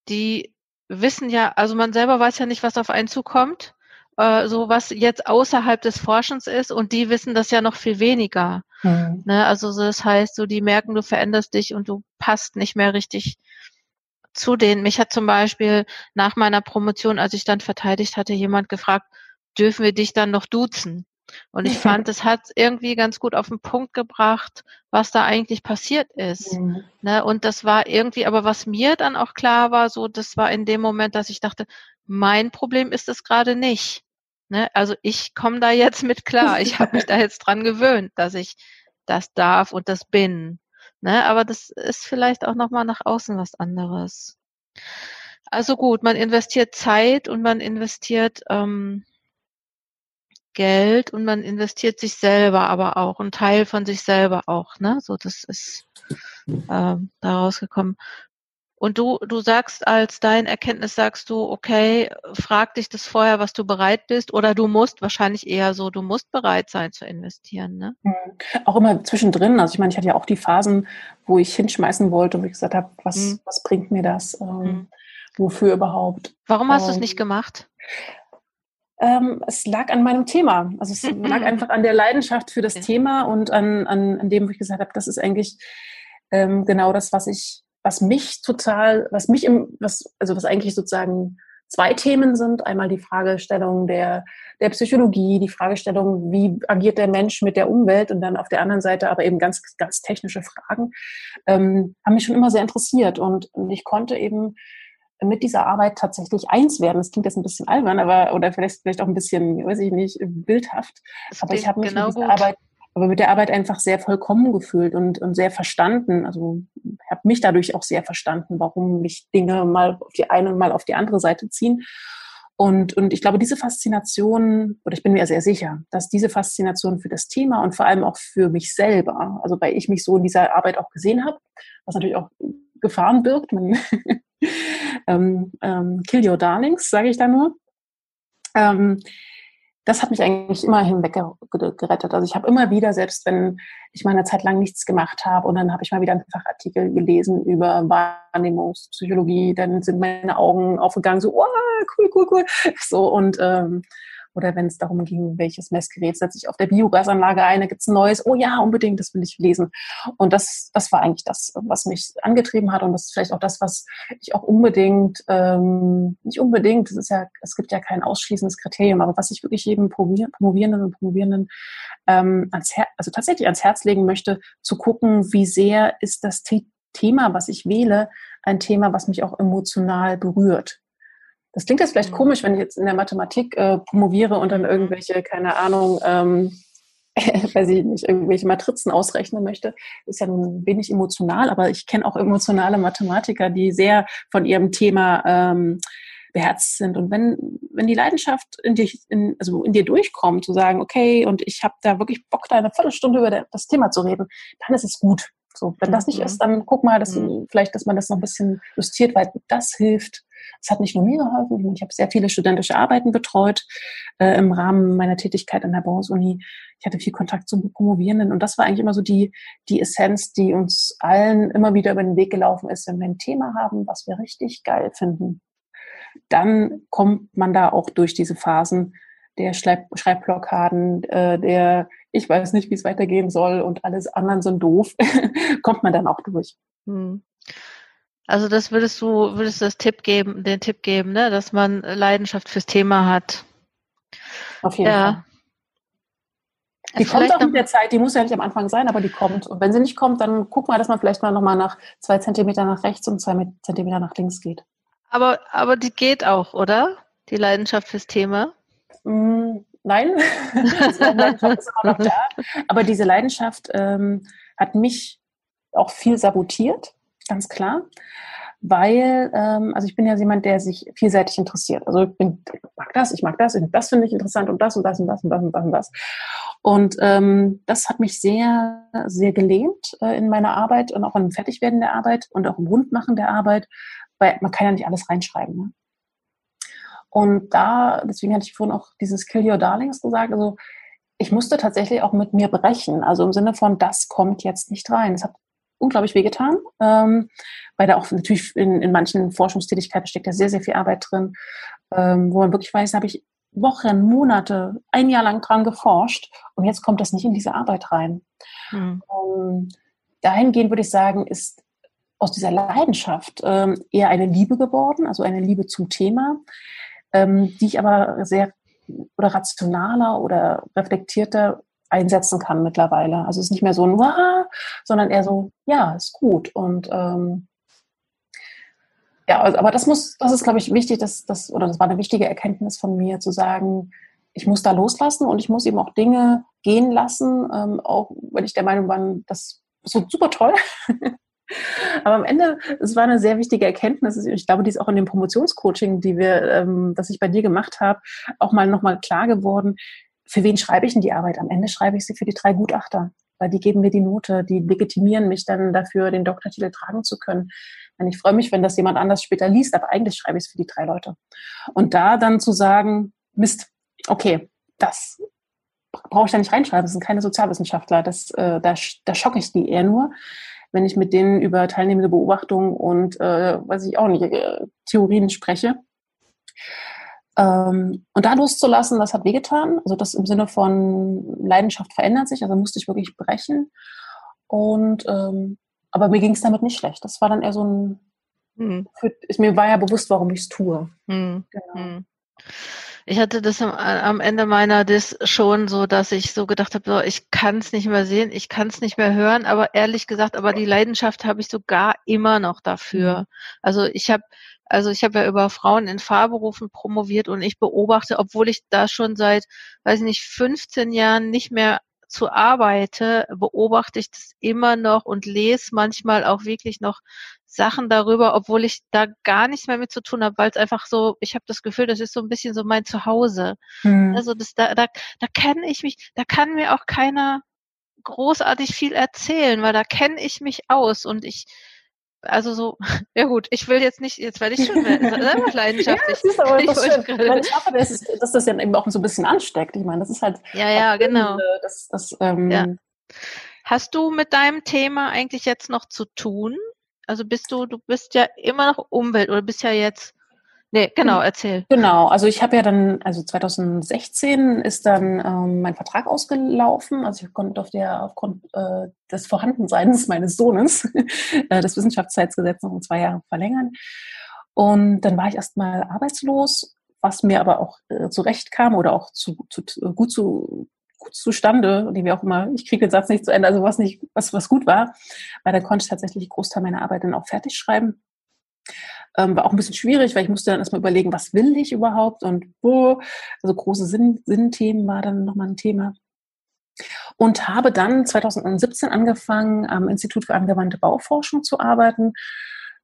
Speaker 2: die wissen ja, also man selber weiß ja nicht, was auf einen zukommt, äh, so was jetzt außerhalb des Forschens ist und die wissen das ja noch viel weniger. Mhm. Ne? Also so, das heißt, so die merken, du veränderst dich und du passt nicht mehr richtig zu denen. Mich hat zum Beispiel nach meiner Promotion, als ich dann verteidigt hatte, jemand gefragt, dürfen wir dich dann noch duzen? Und ich fand, es hat irgendwie ganz gut auf den Punkt gebracht, was da eigentlich passiert ist. Mhm. Ne? Und das war irgendwie, aber was mir dann auch klar war, so, das war in dem Moment, dass ich dachte, mein Problem ist es gerade nicht. Ne? Also ich komme da jetzt mit klar. Ich habe mich da jetzt dran gewöhnt, dass ich das darf und das bin. Ne? Aber das ist vielleicht auch nochmal nach außen was anderes. Also gut, man investiert Zeit und man investiert ähm, Geld und man investiert sich selber aber auch, einen Teil von sich selber auch, ne? So, das ist ähm, daraus gekommen. Und du, du sagst als dein Erkenntnis, sagst du, okay, frag dich das vorher, was du bereit bist, oder du musst wahrscheinlich eher so, du musst bereit sein zu investieren, ne? Mhm.
Speaker 1: Auch immer zwischendrin. Also ich meine, ich hatte ja auch die Phasen, wo ich hinschmeißen wollte, wo ich gesagt habe, was, mhm. was bringt mir das? Ähm, mhm. Wofür überhaupt?
Speaker 2: Warum hast ähm, du es nicht gemacht?
Speaker 1: Ähm, es lag an meinem Thema. Also es lag einfach an der Leidenschaft für das okay. Thema und an, an, an dem, wo ich gesagt habe, das ist eigentlich ähm, genau das, was ich, was mich total, was mich im, was, also was eigentlich sozusagen zwei Themen sind. Einmal die Fragestellung der, der Psychologie, die Fragestellung, wie agiert der Mensch mit der Umwelt und dann auf der anderen Seite aber eben ganz, ganz technische Fragen, ähm, haben mich schon immer sehr interessiert und, und ich konnte eben mit dieser Arbeit tatsächlich eins werden. Das klingt jetzt ein bisschen albern, aber oder vielleicht, vielleicht auch ein bisschen, weiß ich nicht, bildhaft. Das aber ich habe mich genau mit dieser Arbeit, aber mit der Arbeit einfach sehr vollkommen gefühlt und, und sehr verstanden. Also habe mich dadurch auch sehr verstanden, warum mich Dinge mal auf die eine und mal auf die andere Seite ziehen. Und, und ich glaube, diese Faszination, oder ich bin mir sehr sicher, dass diese Faszination für das Thema und vor allem auch für mich selber, also weil ich mich so in dieser Arbeit auch gesehen habe, was natürlich auch Gefahren birgt, man ähm, ähm, kill your darlings, sage ich da nur. Ähm, das hat mich eigentlich immer hinweggerettet. Also ich habe immer wieder, selbst wenn ich mal eine Zeit lang nichts gemacht habe und dann habe ich mal wieder einen Fachartikel gelesen über Wahrnehmungspsychologie, dann sind meine Augen aufgegangen, so, oh, cool, cool, cool. So und ähm, oder wenn es darum ging, welches Messgerät setze ich auf der Biogasanlage ein, da gibt es ein neues, oh ja, unbedingt, das will ich lesen. Und das, das war eigentlich das, was mich angetrieben hat und das ist vielleicht auch das, was ich auch unbedingt, ähm, nicht unbedingt, es ist ja, es gibt ja kein ausschließendes Kriterium, aber was ich wirklich jedem Promovierenden und Promovierenden ähm, ans Her also tatsächlich ans Herz legen möchte, zu gucken, wie sehr ist das Thema, was ich wähle, ein Thema, was mich auch emotional berührt. Das klingt jetzt vielleicht mhm. komisch, wenn ich jetzt in der Mathematik äh, promoviere und dann irgendwelche, keine Ahnung, ähm, weiß ich nicht, irgendwelche Matrizen ausrechnen möchte. Das ist ja nun wenig emotional, aber ich kenne auch emotionale Mathematiker, die sehr von ihrem Thema ähm, beherzt sind. Und wenn, wenn die Leidenschaft in dir, in, also in dir durchkommt, zu sagen, okay, und ich habe da wirklich Bock, da eine Viertelstunde über das Thema zu reden, dann ist es gut. So, wenn das nicht mhm. ist, dann guck mal, dass mhm. vielleicht, dass man das noch ein bisschen justiert, weil das hilft. Es hat nicht nur mir geholfen, ich habe sehr viele studentische Arbeiten betreut äh, im Rahmen meiner Tätigkeit an der Bauhaus-Uni. Ich hatte viel Kontakt zu Promovierenden und das war eigentlich immer so die, die Essenz, die uns allen immer wieder über den Weg gelaufen ist, wenn wir ein Thema haben, was wir richtig geil finden. Dann kommt man da auch durch diese Phasen der Schreibblockaden, äh, der ich weiß nicht, wie es weitergehen soll und alles anderen sind doof, kommt man dann auch durch. Hm.
Speaker 2: Also das würdest du, würdest du das Tipp geben, den Tipp geben, ne, dass man Leidenschaft fürs Thema hat.
Speaker 1: Auf jeden ja. Fall. Die kommt auch mit der Zeit, die muss ja nicht am Anfang sein, aber die kommt. Und wenn sie nicht kommt, dann guck mal, dass man vielleicht mal nochmal nach zwei Zentimeter nach rechts und zwei Zentimeter nach links geht.
Speaker 2: Aber, aber die geht auch, oder? Die Leidenschaft fürs Thema?
Speaker 1: Mm, nein, Leidenschaft ist immer noch da. Aber diese Leidenschaft ähm, hat mich auch viel sabotiert, ganz klar. Weil, ähm, also ich bin ja jemand, der sich vielseitig interessiert. Also ich, bin, ich mag das, ich mag das, das finde ich interessant und das und das und das und das und das und das. Und ähm, das hat mich sehr, sehr gelähmt äh, in meiner Arbeit und auch im Fertigwerden der Arbeit und auch im Rundmachen der Arbeit, weil man kann ja nicht alles reinschreiben. Ne? Und da, deswegen hatte ich vorhin auch dieses Kill Your Darlings gesagt, also ich musste tatsächlich auch mit mir brechen, also im Sinne von, das kommt jetzt nicht rein. Das hat unglaublich wehgetan, ähm, weil da auch natürlich in, in manchen Forschungstätigkeiten steckt ja sehr, sehr viel Arbeit drin, ähm, wo man wirklich weiß, da habe ich Wochen, Monate, ein Jahr lang dran geforscht und jetzt kommt das nicht in diese Arbeit rein. Mhm. Um, dahingehend würde ich sagen, ist aus dieser Leidenschaft ähm, eher eine Liebe geworden, also eine Liebe zum Thema ähm, die ich aber sehr oder rationaler oder reflektierter einsetzen kann mittlerweile. Also es ist nicht mehr so ein Wah, sondern eher so, ja, ist gut. Und ähm, ja, also, aber das muss, das ist, glaube ich, wichtig, dass das, oder das war eine wichtige Erkenntnis von mir, zu sagen, ich muss da loslassen und ich muss eben auch Dinge gehen lassen, ähm, auch wenn ich der Meinung war, das ist super toll. Aber am Ende, es war eine sehr wichtige Erkenntnis. Ich glaube, die ist auch in dem Promotionscoaching, die wir, ähm, das ich bei dir gemacht habe, auch mal nochmal klar geworden. Für wen schreibe ich denn die Arbeit? Am Ende schreibe ich sie für die drei Gutachter, weil die geben mir die Note, die legitimieren mich dann dafür, den Doktortitel tragen zu können. Und ich freue mich, wenn das jemand anders später liest, aber eigentlich schreibe ich es für die drei Leute. Und da dann zu sagen, Mist, okay, das brauche ich da nicht reinschreiben, das sind keine Sozialwissenschaftler, das, äh, da, da schocke ich die eher nur wenn ich mit denen über teilnehmende Beobachtungen und, äh, weiß ich auch nicht, äh, Theorien spreche. Ähm, und da loszulassen, das hat wehgetan. Also das im Sinne von Leidenschaft verändert sich, also musste ich wirklich brechen. Und ähm, aber mir ging es damit nicht schlecht. Das war dann eher so ein, hm. für, mir war ja bewusst, warum ich es tue. Hm. Genau. Hm.
Speaker 2: Ich hatte das am, am Ende meiner Dis schon so, dass ich so gedacht habe, so, ich kann es nicht mehr sehen, ich kann es nicht mehr hören, aber ehrlich gesagt, aber die Leidenschaft habe ich sogar immer noch dafür. Mhm. Also ich habe also ich habe ja über Frauen in Fahrberufen promoviert und ich beobachte, obwohl ich da schon seit, weiß ich nicht, 15 Jahren nicht mehr zu arbeite, beobachte ich das immer noch und lese manchmal auch wirklich noch Sachen darüber, obwohl ich da gar nichts mehr mit zu tun habe, weil es einfach so, ich habe das Gefühl, das ist so ein bisschen so mein Zuhause. Hm. Also das, da, da, da kenne ich mich, da kann mir auch keiner großartig viel erzählen, weil da kenne ich mich aus und ich, also so, ja gut, ich will jetzt nicht, jetzt werde ich schon selber leidenschaftlich. ja, ist aber
Speaker 1: ich, das schön. ich hoffe, dass, es, dass das ja eben auch so ein bisschen ansteckt. Ich meine, das ist halt.
Speaker 2: Ja, ja, genau.
Speaker 1: Das, das, ähm,
Speaker 2: ja. Hast du mit deinem Thema eigentlich jetzt noch zu tun? Also bist du, du bist ja immer noch Umwelt oder bist ja jetzt Nee, genau, hm. erzähl.
Speaker 1: Genau, also ich habe ja dann, also 2016 ist dann ähm, mein Vertrag ausgelaufen. Also ich konnte auf der, aufgrund äh, des Vorhandenseins meines Sohnes äh, das Wissenschaftszeitsgesetz noch um zwei Jahre verlängern. Und dann war ich erstmal arbeitslos, was mir aber auch äh, zurechtkam oder auch zu, zu, gut zu gut zustande, wie auch immer, ich kriege den Satz nicht zu Ende, also was nicht, was, was gut war, weil da konnte ich tatsächlich Großteil meiner Arbeit dann auch fertig schreiben. Ähm, war auch ein bisschen schwierig, weil ich musste dann erstmal überlegen, was will ich überhaupt und wo. Also große Sinn, Sinnthemen war dann nochmal ein Thema. Und habe dann 2017 angefangen, am Institut für angewandte Bauforschung zu arbeiten.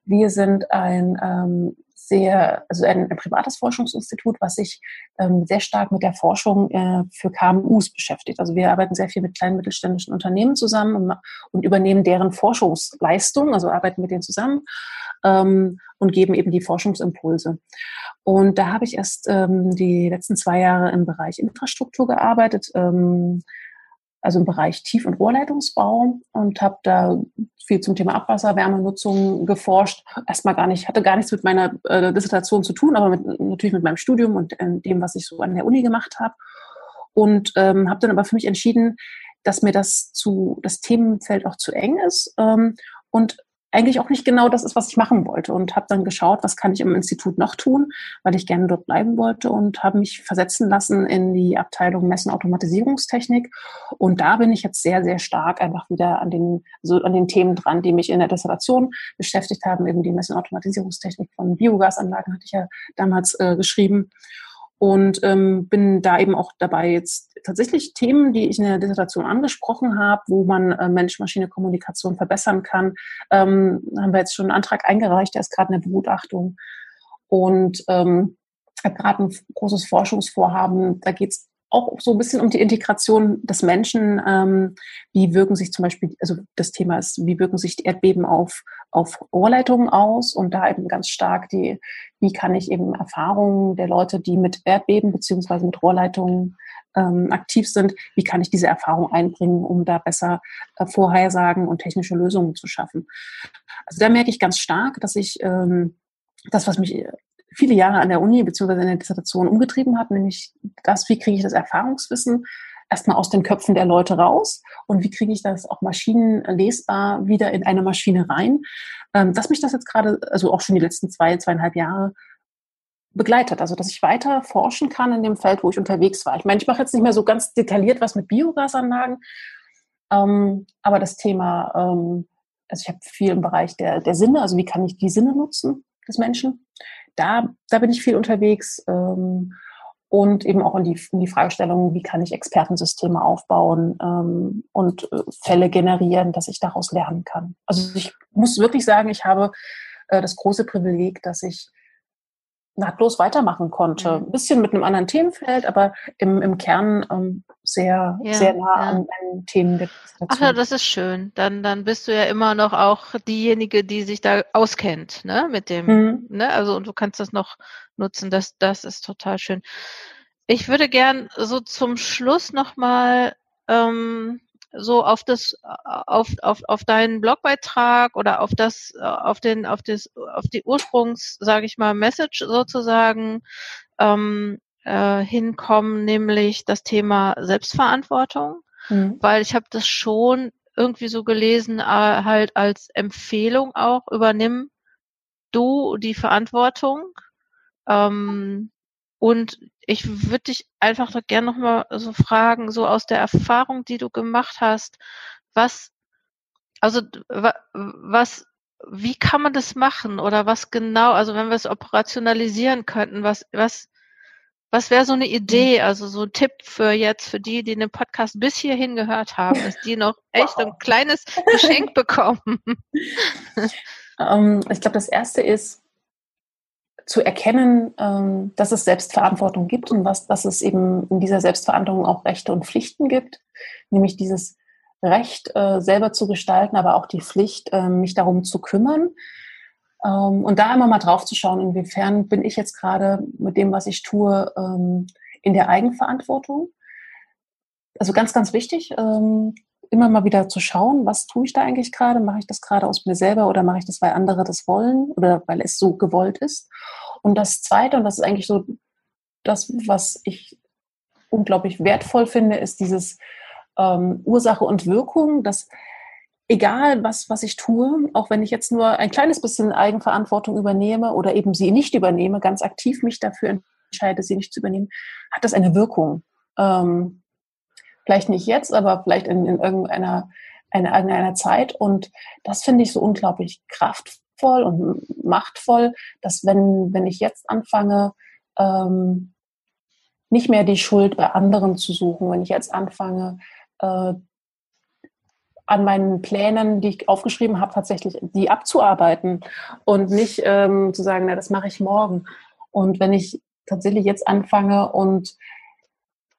Speaker 1: Wir sind ein ähm, sehr, also ein, ein, privates Forschungsinstitut, was sich ähm, sehr stark mit der Forschung äh, für KMUs beschäftigt. Also wir arbeiten sehr viel mit kleinen mittelständischen Unternehmen zusammen und, und übernehmen deren Forschungsleistung, also arbeiten mit denen zusammen ähm, und geben eben die Forschungsimpulse. Und da habe ich erst ähm, die letzten zwei Jahre im Bereich Infrastruktur gearbeitet, ähm, also im Bereich Tief- und Rohrleitungsbau und habe da viel zum Thema Abwasserwärmenutzung geforscht. Erstmal gar nicht, hatte gar nichts mit meiner äh, Dissertation zu tun, aber mit, natürlich mit meinem Studium und äh, dem, was ich so an der Uni gemacht habe. Und ähm, habe dann aber für mich entschieden, dass mir das zu das Themenfeld auch zu eng ist ähm, und eigentlich auch nicht genau das ist, was ich machen wollte und habe dann geschaut, was kann ich im Institut noch tun, weil ich gerne dort bleiben wollte und habe mich versetzen lassen in die Abteilung Messen Automatisierungstechnik. Und da bin ich jetzt sehr sehr stark einfach wieder an den so an den Themen dran, die mich in der Dissertation beschäftigt haben, eben die Messen Automatisierungstechnik von Biogasanlagen hatte ich ja damals äh, geschrieben und ähm, bin da eben auch dabei, jetzt tatsächlich Themen, die ich in der Dissertation angesprochen habe, wo man äh, Mensch-Maschine-Kommunikation verbessern kann, ähm, haben wir jetzt schon einen Antrag eingereicht, der ist gerade in der Begutachtung. Und ähm, habe gerade ein großes Forschungsvorhaben, da geht es auch so ein bisschen um die Integration des Menschen. Ähm, wie wirken sich zum Beispiel, also das Thema ist, wie wirken sich die Erdbeben auf, auf Rohrleitungen aus und da eben ganz stark die, wie kann ich eben Erfahrungen der Leute, die mit Erdbeben beziehungsweise mit Rohrleitungen ähm, aktiv sind, wie kann ich diese Erfahrung einbringen, um da besser äh, Vorhersagen und technische Lösungen zu schaffen. Also da merke ich ganz stark, dass ich ähm, das, was mich viele Jahre an der Uni beziehungsweise in der Dissertation umgetrieben hat, nämlich das, wie kriege ich das Erfahrungswissen erstmal aus den Köpfen der Leute raus und wie kriege ich das auch maschinenlesbar wieder in eine Maschine rein, ähm, dass mich das jetzt gerade, also auch schon die letzten zwei, zweieinhalb Jahre begleitet, also dass ich weiter forschen kann in dem Feld, wo ich unterwegs war. Ich meine, ich mache jetzt nicht mehr so ganz detailliert was mit Biogasanlagen, ähm, aber das Thema, ähm, also ich habe viel im Bereich der, der Sinne, also wie kann ich die Sinne nutzen des Menschen da, da bin ich viel unterwegs ähm, und eben auch in die, in die Fragestellung, wie kann ich Expertensysteme aufbauen ähm, und äh, Fälle generieren, dass ich daraus lernen kann. Also ich muss wirklich sagen, ich habe äh, das große Privileg, dass ich nahtlos weitermachen konnte. Ein bisschen mit einem anderen Themenfeld, aber im, im Kern ähm, sehr, ja, sehr nah ja. an, an Themen der
Speaker 2: Ach ja, das ist schön. Dann, dann bist du ja immer noch auch diejenige, die sich da auskennt, ne, mit dem, mhm. ne, also und du kannst das noch nutzen. Das, das ist total schön. Ich würde gern so zum Schluss nochmal ähm, so auf das auf, auf, auf deinen Blogbeitrag oder auf das auf den auf das auf die Ursprungs sage ich mal Message sozusagen ähm, äh, hinkommen nämlich das Thema Selbstverantwortung mhm. weil ich habe das schon irgendwie so gelesen äh, halt als Empfehlung auch übernimm du die Verantwortung ähm, und ich würde dich einfach doch gerne nochmal so fragen, so aus der Erfahrung, die du gemacht hast, was, also was, wie kann man das machen oder was genau, also wenn wir es operationalisieren könnten, was, was, was wäre so eine Idee, also so ein Tipp für jetzt, für die, die den Podcast bis hierhin gehört haben, dass die noch echt ein kleines Geschenk bekommen?
Speaker 1: Ähm, ich glaube, das erste ist, zu erkennen, ähm, dass es Selbstverantwortung gibt und was, dass es eben in dieser Selbstverantwortung auch Rechte und Pflichten gibt, nämlich dieses Recht äh, selber zu gestalten, aber auch die Pflicht, äh, mich darum zu kümmern. Ähm, und da immer mal drauf zu schauen, inwiefern bin ich jetzt gerade mit dem, was ich tue, ähm, in der Eigenverantwortung. Also ganz, ganz wichtig, ähm, immer mal wieder zu schauen, was tue ich da eigentlich gerade? Mache ich das gerade aus mir selber oder mache ich das, weil andere das wollen oder weil es so gewollt ist? Und das Zweite, und das ist eigentlich so das, was ich unglaublich wertvoll finde, ist dieses Ursache und Wirkung, dass egal was, was ich tue, auch wenn ich jetzt nur ein kleines bisschen Eigenverantwortung übernehme oder eben sie nicht übernehme, ganz aktiv mich dafür entscheide, sie nicht zu übernehmen, hat das eine Wirkung. Ähm, vielleicht nicht jetzt, aber vielleicht in, in irgendeiner eine, irgendeiner Zeit. Und das finde ich so unglaublich kraftvoll und machtvoll, dass wenn, wenn ich jetzt anfange, ähm, nicht mehr die Schuld bei anderen zu suchen, wenn ich jetzt anfange, äh, an meinen Plänen, die ich aufgeschrieben habe, tatsächlich die abzuarbeiten und nicht ähm, zu sagen, na, das mache ich morgen. Und wenn ich tatsächlich jetzt anfange und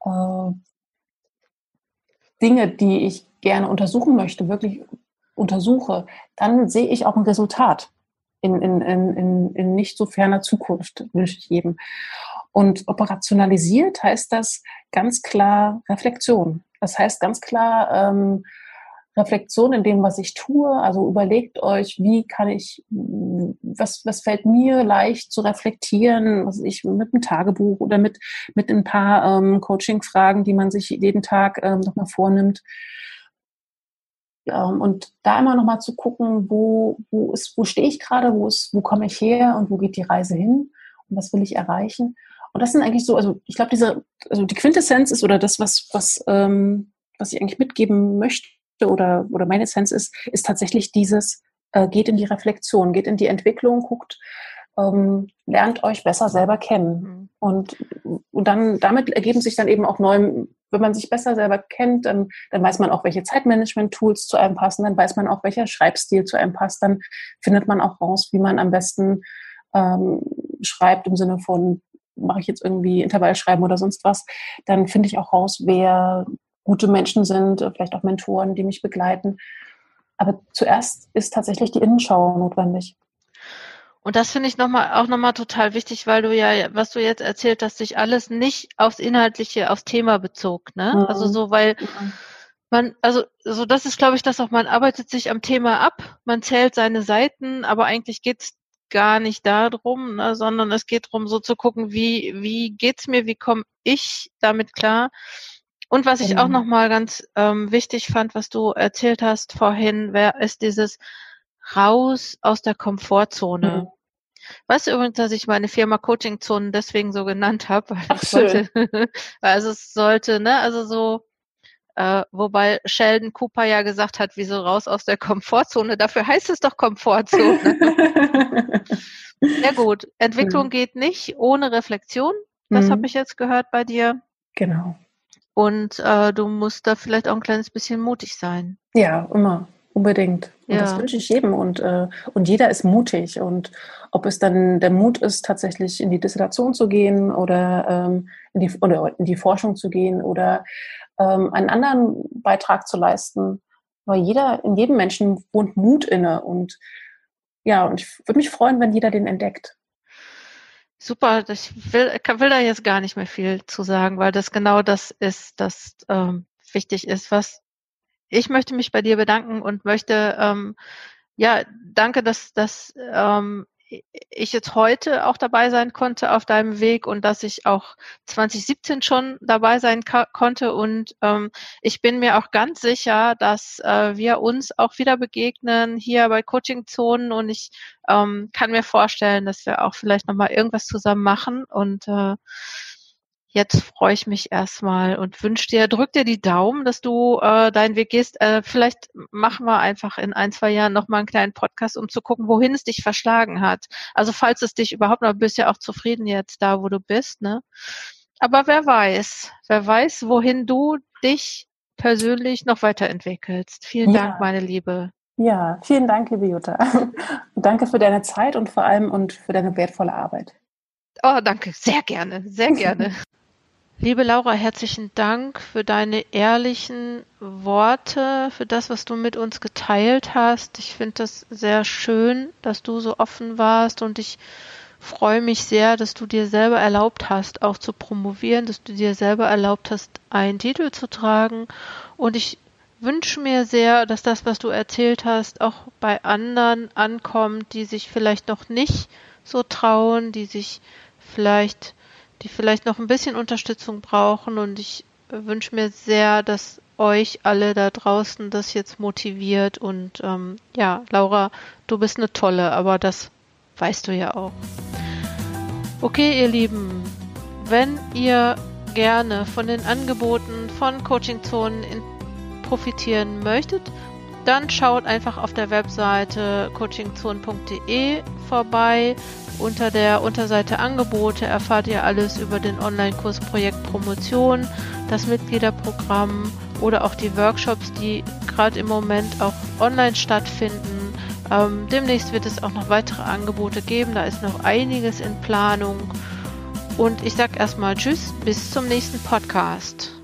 Speaker 1: äh, Dinge, die ich gerne untersuchen möchte, wirklich untersuche, dann sehe ich auch ein Resultat in, in, in, in nicht so ferner Zukunft, wünsche ich jedem. Und operationalisiert heißt das ganz klar Reflexion. Das heißt ganz klar ähm, Reflexion in dem, was ich tue. Also überlegt euch, wie kann ich, was, was fällt mir leicht zu reflektieren, was ich mit einem Tagebuch oder mit, mit ein paar ähm, Coaching-Fragen, die man sich jeden Tag ähm, nochmal vornimmt. Ähm, und da immer nochmal zu gucken, wo, wo ist, wo stehe ich gerade, wo wo komme ich her und wo geht die Reise hin und was will ich erreichen. Und das sind eigentlich so, also ich glaube, diese, also die Quintessenz ist oder das, was, was, ähm, was ich eigentlich mitgeben möchte oder, oder meine Essenz ist, ist tatsächlich dieses, äh, geht in die Reflexion, geht in die Entwicklung, guckt, ähm, lernt euch besser selber kennen. Mhm. Und, und dann, damit ergeben sich dann eben auch neue, wenn man sich besser selber kennt, dann, dann weiß man auch, welche Zeitmanagement-Tools zu einem passen, dann weiß man auch, welcher Schreibstil zu einem passt, dann findet man auch raus, wie man am besten ähm, schreibt im Sinne von, mache ich jetzt irgendwie Intervallschreiben oder sonst was, dann finde ich auch raus, wer gute Menschen sind, äh, vielleicht auch Mentoren, die mich begleiten. Aber zuerst ist tatsächlich die Innenschau notwendig.
Speaker 2: Und das finde ich noch mal, auch nochmal total wichtig, weil du ja, was du jetzt erzählt hast, sich alles nicht aufs Inhaltliche, aufs Thema bezog, ne? Mhm. Also so, weil man, also, so das ist, glaube ich, das auch, man arbeitet sich am Thema ab, man zählt seine Seiten, aber eigentlich geht's gar nicht darum, ne, sondern es geht darum, so zu gucken, wie, wie geht's mir, wie komme ich damit klar? Und was ich genau. auch nochmal ganz ähm, wichtig fand, was du erzählt hast vorhin, wär, ist dieses raus aus der Komfortzone. Mhm. Weißt du übrigens, dass ich meine Firma Coaching Zonen deswegen so genannt habe? Weil Ach, wollte, also es sollte, ne, also so, äh, wobei Sheldon Cooper ja gesagt hat, wieso raus aus der Komfortzone? Dafür heißt es doch Komfortzone. Sehr gut. Entwicklung mhm. geht nicht ohne Reflexion. Das mhm. habe ich jetzt gehört bei dir.
Speaker 1: Genau.
Speaker 2: Und äh, du musst da vielleicht auch ein kleines bisschen mutig sein.
Speaker 1: Ja, immer. Unbedingt. Und ja. das wünsche ich jedem. Und, äh, und jeder ist mutig. Und ob es dann der Mut ist, tatsächlich in die Dissertation zu gehen oder, ähm, in, die, oder in die Forschung zu gehen oder ähm, einen anderen Beitrag zu leisten. Weil jeder, in jedem Menschen wohnt Mut inne. Und ja, und ich würde mich freuen, wenn jeder den entdeckt.
Speaker 2: Super, ich will, will da jetzt gar nicht mehr viel zu sagen, weil das genau das ist, das ähm, wichtig ist. Was ich möchte mich bei dir bedanken und möchte ähm, ja danke, dass dass ähm, ich jetzt heute auch dabei sein konnte auf deinem Weg und dass ich auch 2017 schon dabei sein konnte. Und ähm, ich bin mir auch ganz sicher, dass äh, wir uns auch wieder begegnen hier bei Coaching-Zonen und ich ähm, kann mir vorstellen, dass wir auch vielleicht nochmal irgendwas zusammen machen. Und äh, jetzt freue ich mich erstmal und wünsche dir, drück dir die Daumen, dass du äh, deinen Weg gehst. Äh, vielleicht machen wir einfach in ein, zwei Jahren nochmal einen kleinen Podcast, um zu gucken, wohin es dich verschlagen hat. Also falls es dich überhaupt noch, bist ja auch zufrieden jetzt da, wo du bist, ne? Aber wer weiß, wer weiß, wohin du dich persönlich noch weiterentwickelst. Vielen ja. Dank, meine Liebe.
Speaker 1: Ja, vielen Dank, liebe Jutta. danke für deine Zeit und vor allem und für deine wertvolle Arbeit.
Speaker 2: Oh, danke. Sehr gerne, sehr gerne. Liebe Laura, herzlichen Dank für deine ehrlichen Worte, für das, was du mit uns geteilt hast. Ich finde das sehr schön, dass du so offen warst und ich freue mich sehr, dass du dir selber erlaubt hast, auch zu promovieren, dass du dir selber erlaubt hast, einen Titel zu tragen. Und ich wünsche mir sehr, dass das, was du erzählt hast, auch bei anderen ankommt, die sich vielleicht noch nicht so trauen, die sich vielleicht, die vielleicht noch ein bisschen Unterstützung brauchen und ich wünsche mir sehr, dass euch alle da draußen das jetzt motiviert und ähm, ja, Laura, du bist eine tolle, aber das weißt du ja auch. Okay, ihr Lieben, wenn ihr gerne von den Angeboten von Coaching Zonen profitieren möchtet, dann schaut einfach auf der Webseite coachingzone.de vorbei. Unter der Unterseite Angebote erfahrt ihr alles über den Online-Kurs Projekt Promotion, das Mitgliederprogramm oder auch die Workshops, die gerade im Moment auch online stattfinden. Ähm, demnächst wird es auch noch weitere Angebote geben. Da ist noch einiges in Planung. Und ich sage erstmal Tschüss, bis zum nächsten Podcast.